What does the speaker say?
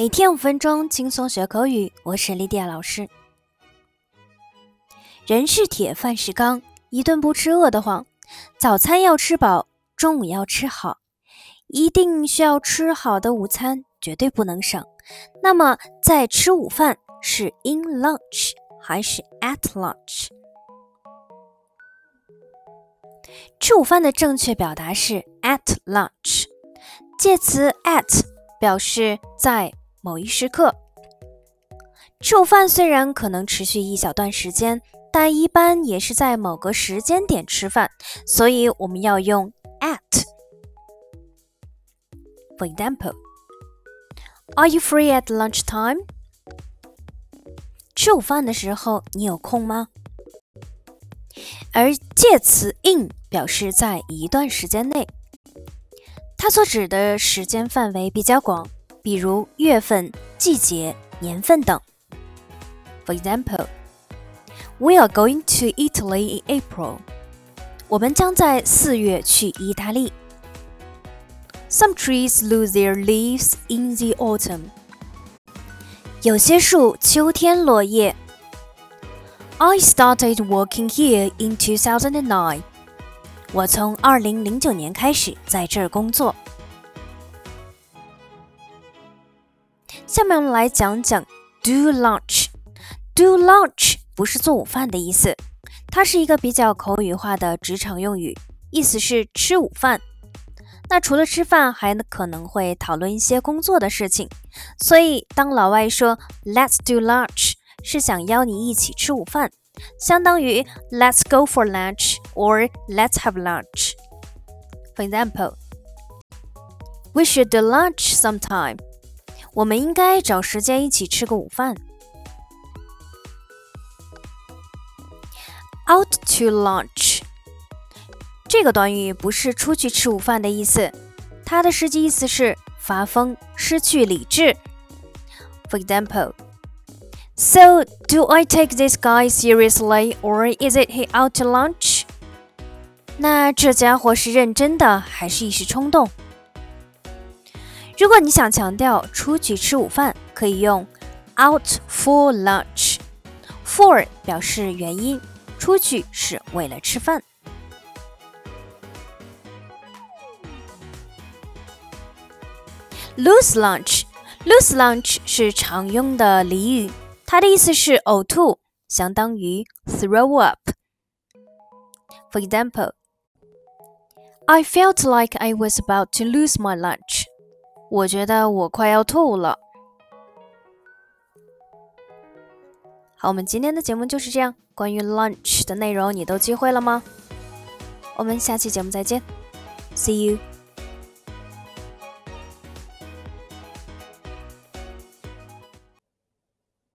每天五分钟轻松学口语，我是莉迪亚老师。人是铁，饭是钢，一顿不吃饿得慌。早餐要吃饱，中午要吃好，一定需要吃好的午餐，绝对不能省。那么，在吃午饭是 in lunch 还是 at lunch？吃午饭的正确表达是 at lunch，介词 at 表示在。某一时刻，吃午饭虽然可能持续一小段时间，但一般也是在某个时间点吃饭，所以我们要用 at。For example, Are you free at lunchtime? 吃午饭的时候你有空吗？而介词 in 表示在一段时间内，它所指的时间范围比较广。比如月份、季节、年份等。For example, we are going to Italy in April. 我们将在四月去意大利。Some trees lose their leaves in the autumn. 有些树秋天落叶。I started working here in 2009. 我从二零零九年开始在这儿工作。 下面我们来讲讲 do lunch。do lunch 不是做午饭的意思，它是一个比较口语化的职场用语，意思是吃午饭。那除了吃饭，还可能会讨论一些工作的事情。所以当老外说 Let's do lunch，是想邀你一起吃午饭，相当于 Let's go for lunch or Let's have lunch。For example, we should do lunch sometime. 我们应该找时间一起吃个午饭。Out to lunch 这个短语不是出去吃午饭的意思，它的实际意思是发疯、失去理智。For example, so do I take this guy seriously or is it he out to lunch? 那这家伙是认真的还是一时冲动？如果你想强调出去吃午饭，可以用 out for lunch。for 表示原因，出去是为了吃饭。lose lunch，lose lunch 是常用的俚语，它的意思是呕吐，相当于 throw up。For example, I felt like I was about to lose my lunch. 我觉得我快要吐了。好，我们今天的节目就是这样。关于 lunch 的内容，你都记会了吗？我们下期节目再见，See you。